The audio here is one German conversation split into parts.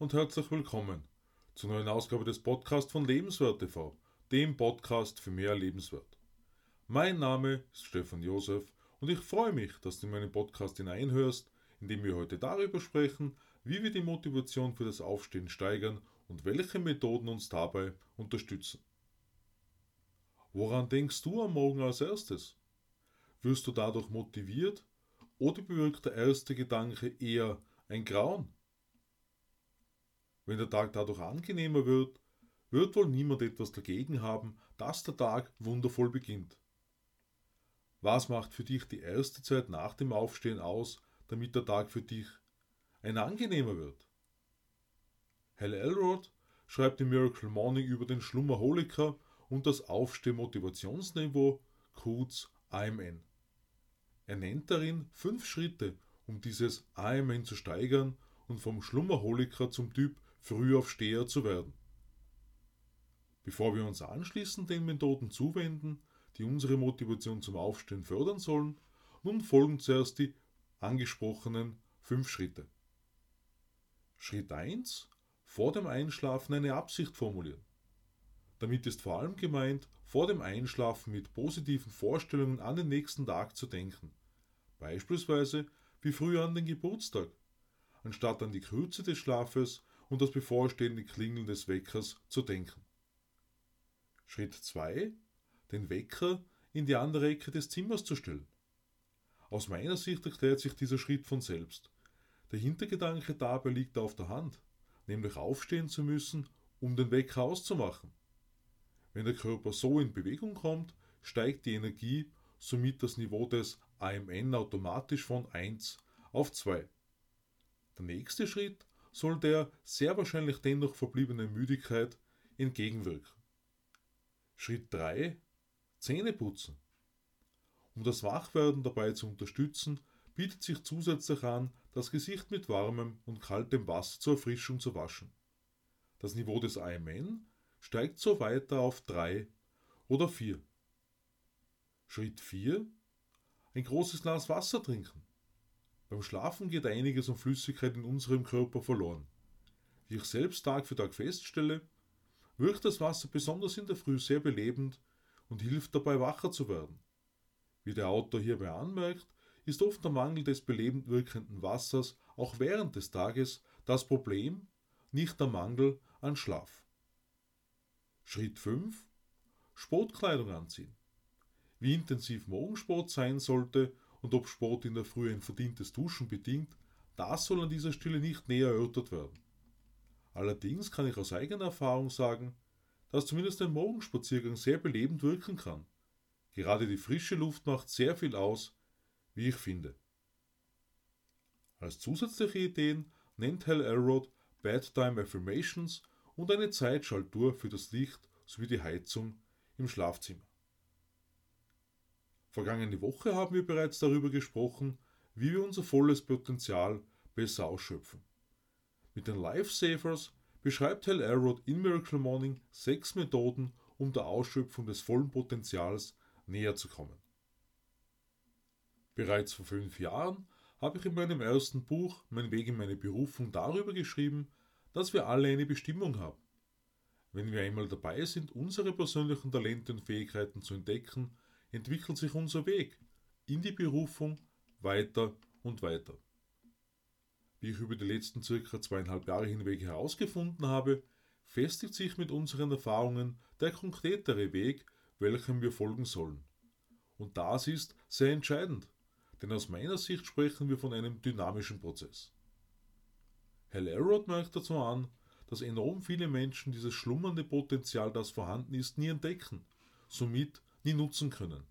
und herzlich willkommen zur neuen Ausgabe des Podcasts von Lebenswert TV, dem Podcast für mehr Lebenswert. Mein Name ist Stefan Josef und ich freue mich, dass du in meinen Podcast hineinhörst, in dem wir heute darüber sprechen, wie wir die Motivation für das Aufstehen steigern und welche Methoden uns dabei unterstützen. Woran denkst du am Morgen als erstes? Wirst du dadurch motiviert oder bewirkt der erste Gedanke eher ein Grauen? Wenn der Tag dadurch angenehmer wird, wird wohl niemand etwas dagegen haben, dass der Tag wundervoll beginnt. Was macht für dich die erste Zeit nach dem Aufstehen aus, damit der Tag für dich ein angenehmer wird? Hal Elrod schreibt im Miracle Morning über den Schlummerholiker und das Aufstehmotivationsniveau, kurz AMN. Er nennt darin fünf Schritte, um dieses AMN zu steigern und vom Schlummerholiker zum Typ Frühaufsteher zu werden. Bevor wir uns anschließend den Methoden zuwenden, die unsere Motivation zum Aufstehen fördern sollen, nun folgen zuerst die angesprochenen fünf Schritte. Schritt 1. Vor dem Einschlafen eine Absicht formulieren. Damit ist vor allem gemeint, vor dem Einschlafen mit positiven Vorstellungen an den nächsten Tag zu denken. Beispielsweise wie früher an den Geburtstag, anstatt an die Kürze des Schlafes und das bevorstehende Klingeln des Weckers zu denken. Schritt 2. Den Wecker in die andere Ecke des Zimmers zu stellen. Aus meiner Sicht erklärt sich dieser Schritt von selbst. Der Hintergedanke dabei liegt auf der Hand, nämlich aufstehen zu müssen, um den Wecker auszumachen. Wenn der Körper so in Bewegung kommt, steigt die Energie, somit das Niveau des AMN automatisch von 1 auf 2. Der nächste Schritt soll der sehr wahrscheinlich dennoch verbliebenen Müdigkeit entgegenwirken. Schritt 3 Zähne putzen. Um das Wachwerden dabei zu unterstützen, bietet sich zusätzlich an, das Gesicht mit warmem und kaltem Wasser zur Erfrischung zu waschen. Das Niveau des AMN steigt so weiter auf 3 oder 4. Schritt 4. Ein großes Glas Wasser trinken. Beim Schlafen geht einiges an Flüssigkeit in unserem Körper verloren. Wie ich selbst Tag für Tag feststelle, wirkt das Wasser besonders in der Früh sehr belebend und hilft dabei wacher zu werden. Wie der Autor hierbei anmerkt, ist oft der Mangel des belebend wirkenden Wassers auch während des Tages das Problem, nicht der Mangel an Schlaf. Schritt 5. Sportkleidung anziehen. Wie intensiv Morgensport sein sollte und ob Sport in der Früh ein verdientes Duschen bedingt, das soll an dieser Stelle nicht näher erörtert werden. Allerdings kann ich aus eigener Erfahrung sagen, dass zumindest ein Morgenspaziergang sehr belebend wirken kann. Gerade die frische Luft macht sehr viel aus, wie ich finde. Als zusätzliche Ideen nennt Hal Elrod Bedtime Affirmations und eine Zeitschaltuhr für das Licht sowie die Heizung im Schlafzimmer. Vergangene Woche haben wir bereits darüber gesprochen, wie wir unser volles Potenzial besser ausschöpfen. Mit den Lifesavers beschreibt Hal Elrod in Miracle Morning sechs Methoden, um der Ausschöpfung des vollen Potenzials näher zu kommen. Bereits vor fünf Jahren habe ich in meinem ersten Buch Mein Weg in meine Berufung darüber geschrieben, dass wir alle eine Bestimmung haben. Wenn wir einmal dabei sind, unsere persönlichen Talente und Fähigkeiten zu entdecken, entwickelt sich unser Weg in die Berufung weiter und weiter. Wie ich über die letzten circa zweieinhalb Jahre hinweg herausgefunden habe, festigt sich mit unseren Erfahrungen der konkretere Weg, welchem wir folgen sollen. Und das ist sehr entscheidend, denn aus meiner Sicht sprechen wir von einem dynamischen Prozess. Hal Elrod merkt dazu an, dass enorm viele Menschen dieses schlummernde Potenzial, das vorhanden ist, nie entdecken, somit nie nutzen können.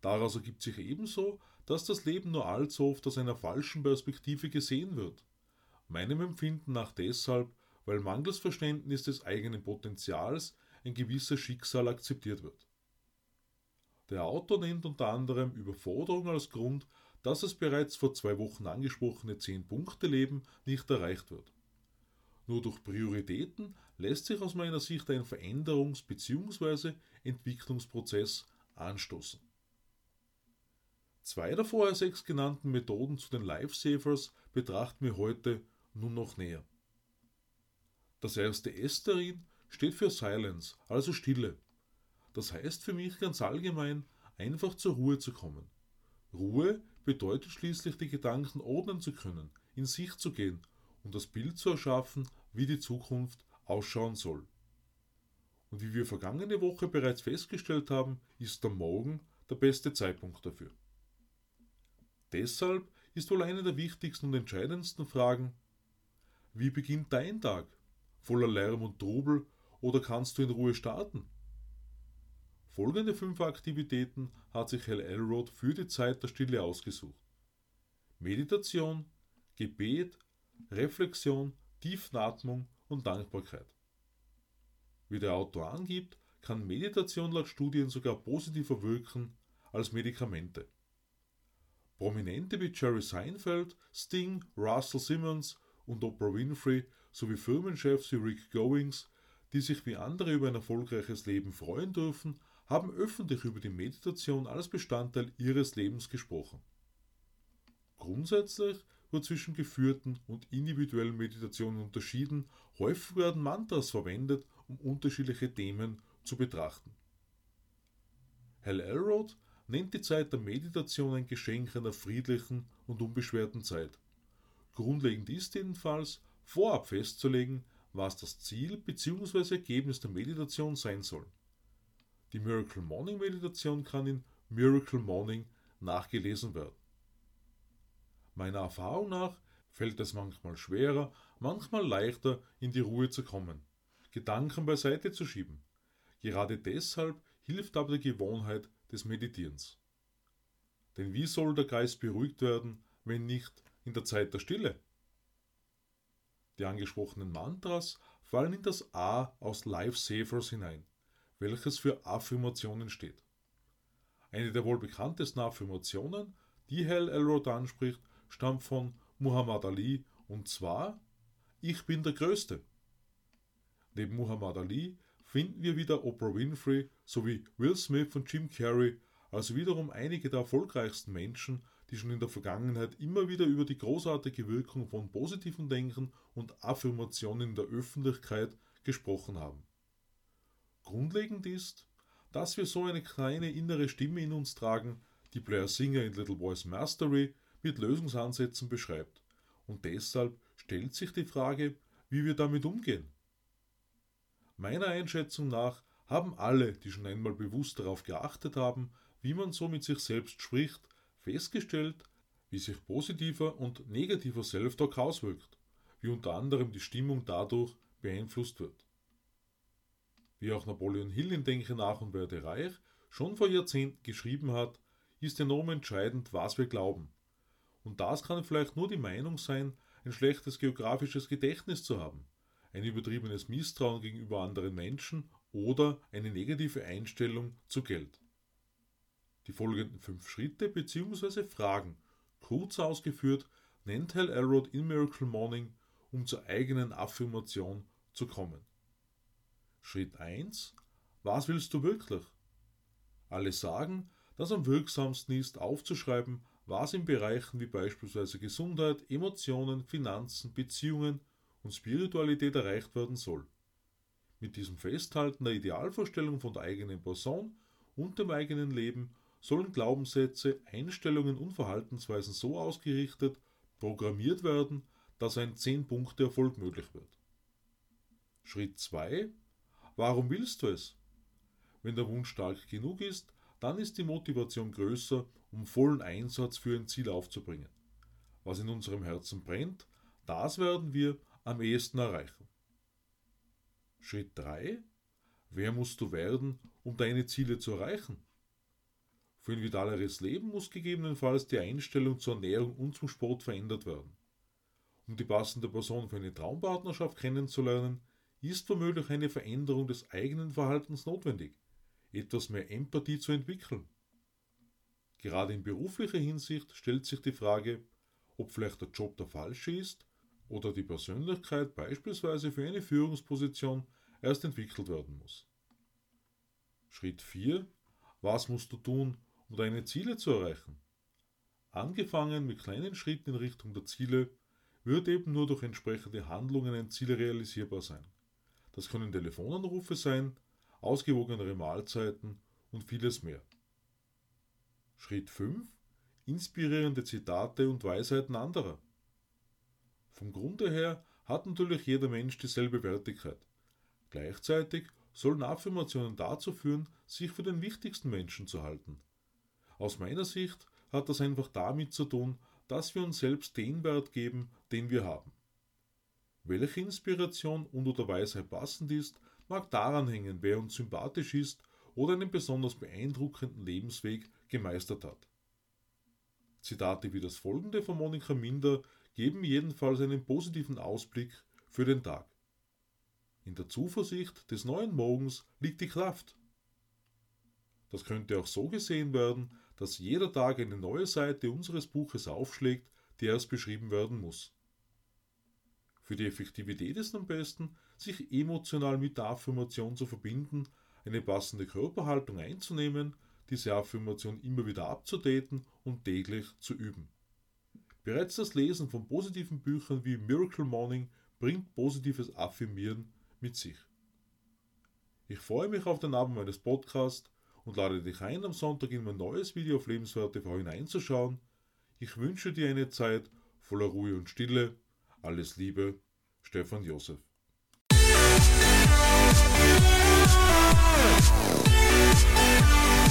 Daraus ergibt sich ebenso, dass das Leben nur allzu oft aus einer falschen Perspektive gesehen wird. Meinem Empfinden nach deshalb, weil mangels Verständnis des eigenen Potenzials ein gewisses Schicksal akzeptiert wird. Der Autor nennt unter anderem Überforderung als Grund, dass das bereits vor zwei Wochen angesprochene 10-Punkte-Leben nicht erreicht wird. Nur durch Prioritäten lässt sich aus meiner Sicht ein Veränderungs- bzw. Entwicklungsprozess anstoßen. Zwei der vorher sechs genannten Methoden zu den Lifesavers betrachten wir heute nun noch näher. Das erste S darin steht für Silence, also Stille. Das heißt für mich ganz allgemein, einfach zur Ruhe zu kommen. Ruhe bedeutet schließlich, die Gedanken ordnen zu können, in sich zu gehen und das Bild zu erschaffen, wie die Zukunft ausschauen soll. Und wie wir vergangene Woche bereits festgestellt haben, ist der Morgen der beste Zeitpunkt dafür. Deshalb ist wohl eine der wichtigsten und entscheidendsten Fragen, wie beginnt dein Tag? Voller Lärm und Trubel oder kannst du in Ruhe starten? Folgende fünf Aktivitäten hat sich Hal Elrod für die Zeit der Stille ausgesucht. Meditation, Gebet, Reflexion, Tiefenatmung und Dankbarkeit. Wie der Autor angibt, kann Meditation laut Studien sogar positiver wirken als Medikamente. Prominente wie Jerry Seinfeld, Sting, Russell Simmons und Oprah Winfrey sowie Firmenchefs wie Rick Goings, die sich wie andere über ein erfolgreiches Leben freuen dürfen, haben öffentlich über die Meditation als Bestandteil ihres Lebens gesprochen. Grundsätzlich wird zwischen geführten und individuellen Meditationen unterschieden, häufig werden Mantras verwendet, um unterschiedliche Themen zu betrachten. Hal Elrod nennt die Zeit der Meditation ein Geschenk einer friedlichen und unbeschwerten Zeit. Grundlegend ist jedenfalls, vorab festzulegen, was das Ziel bzw. Ergebnis der Meditation sein soll. Die Miracle Morning Meditation kann in Miracle Morning nachgelesen werden. Meiner Erfahrung nach fällt es manchmal schwerer, manchmal leichter, in die Ruhe zu kommen, Gedanken beiseite zu schieben. Gerade deshalb hilft aber die Gewohnheit des Meditierens. Denn wie soll der Geist beruhigt werden, wenn nicht in der Zeit der Stille? Die angesprochenen Mantras fallen in das A aus Life Savers hinein, welches für Affirmationen steht. Eine der wohl bekanntesten Affirmationen, die Hal Elrod anspricht, stammt von Muhammad Ali und zwar Ich bin der Größte. Neben Muhammad Ali finden wir wieder Oprah Winfrey sowie Will Smith und Jim Carrey, also wiederum einige der erfolgreichsten Menschen, die schon in der Vergangenheit immer wieder über die großartige Wirkung von positiven Denken und Affirmationen in der Öffentlichkeit gesprochen haben. Grundlegend ist, dass wir so eine kleine innere Stimme in uns tragen, die Blair Singer in Little Boys Mastery mit Lösungsansätzen beschreibt. Und deshalb stellt sich die Frage, wie wir damit umgehen. Meiner Einschätzung nach haben alle, die schon einmal bewusst darauf geachtet haben, wie man so mit sich selbst spricht, festgestellt, wie sich positiver und negativer Self-Talk auswirkt, wie unter anderem die Stimmung dadurch beeinflusst wird. Wie auch Napoleon Hill in Denke nach und werde reich schon vor Jahrzehnten geschrieben hat, ist enorm entscheidend, was wir glauben. Und das kann vielleicht nur die Meinung sein, ein schlechtes geografisches Gedächtnis zu haben, ein übertriebenes Misstrauen gegenüber anderen Menschen oder eine negative Einstellung zu Geld. Die folgenden fünf Schritte bzw. Fragen, kurz ausgeführt, nennt Hal Elrod in Miracle Morning, um zur eigenen Affirmation zu kommen. Schritt 1. Was willst du wirklich? Alle sagen, dass am wirksamsten ist, aufzuschreiben, was in Bereichen wie beispielsweise Gesundheit, Emotionen, Finanzen, Beziehungen und Spiritualität erreicht werden soll. Mit diesem Festhalten der Idealvorstellung von der eigenen Person und dem eigenen Leben sollen Glaubenssätze, Einstellungen und Verhaltensweisen so ausgerichtet, programmiert werden, dass ein 10-Punkte-Erfolg möglich wird. Schritt 2. Warum willst du es? Wenn der Wunsch stark genug ist, dann ist die Motivation größer um vollen Einsatz für ein Ziel aufzubringen. Was in unserem Herzen brennt, das werden wir am ehesten erreichen. Schritt 3. Wer musst du werden, um deine Ziele zu erreichen? Für ein vitaleres Leben muss gegebenenfalls die Einstellung zur Ernährung und zum Sport verändert werden. Um die passende Person für eine Traumpartnerschaft kennenzulernen, ist womöglich eine Veränderung des eigenen Verhaltens notwendig, etwas mehr Empathie zu entwickeln. Gerade in beruflicher Hinsicht stellt sich die Frage, ob vielleicht der Job der falsche ist oder die Persönlichkeit beispielsweise für eine Führungsposition erst entwickelt werden muss. Schritt 4. Was musst du tun, um deine Ziele zu erreichen? Angefangen mit kleinen Schritten in Richtung der Ziele, wird eben nur durch entsprechende Handlungen ein Ziel realisierbar sein. Das können Telefonanrufe sein, ausgewogenere Mahlzeiten und vieles mehr. Schritt 5. Inspirierende Zitate und Weisheiten anderer. Vom Grunde her hat natürlich jeder Mensch dieselbe Wertigkeit. Gleichzeitig sollen Affirmationen dazu führen, sich für den wichtigsten Menschen zu halten. Aus meiner Sicht hat das einfach damit zu tun, dass wir uns selbst den Wert geben, den wir haben. Welche Inspiration und oder Weisheit passend ist, mag daran hängen, wer uns sympathisch ist oder einen besonders beeindruckenden Lebensweg gemeistert hat. Zitate wie das folgende von Monika Minder geben jedenfalls einen positiven Ausblick für den Tag. In der Zuversicht des neuen Morgens liegt die Kraft. Das könnte auch so gesehen werden, dass jeder Tag eine neue Seite unseres Buches aufschlägt, die erst beschrieben werden muss. Für die Effektivität ist am besten, sich emotional mit der Affirmation zu verbinden, eine passende Körperhaltung einzunehmen, diese Affirmation immer wieder abzudaten und täglich zu üben. Bereits das Lesen von positiven Büchern wie Miracle Morning bringt positives Affirmieren mit sich. Ich freue mich auf den Abend meines Podcasts und lade dich ein, am Sonntag in mein neues Video auf Lebenswert TV hineinzuschauen. Ich wünsche dir eine Zeit voller Ruhe und Stille. Alles Liebe, Stefan Josef.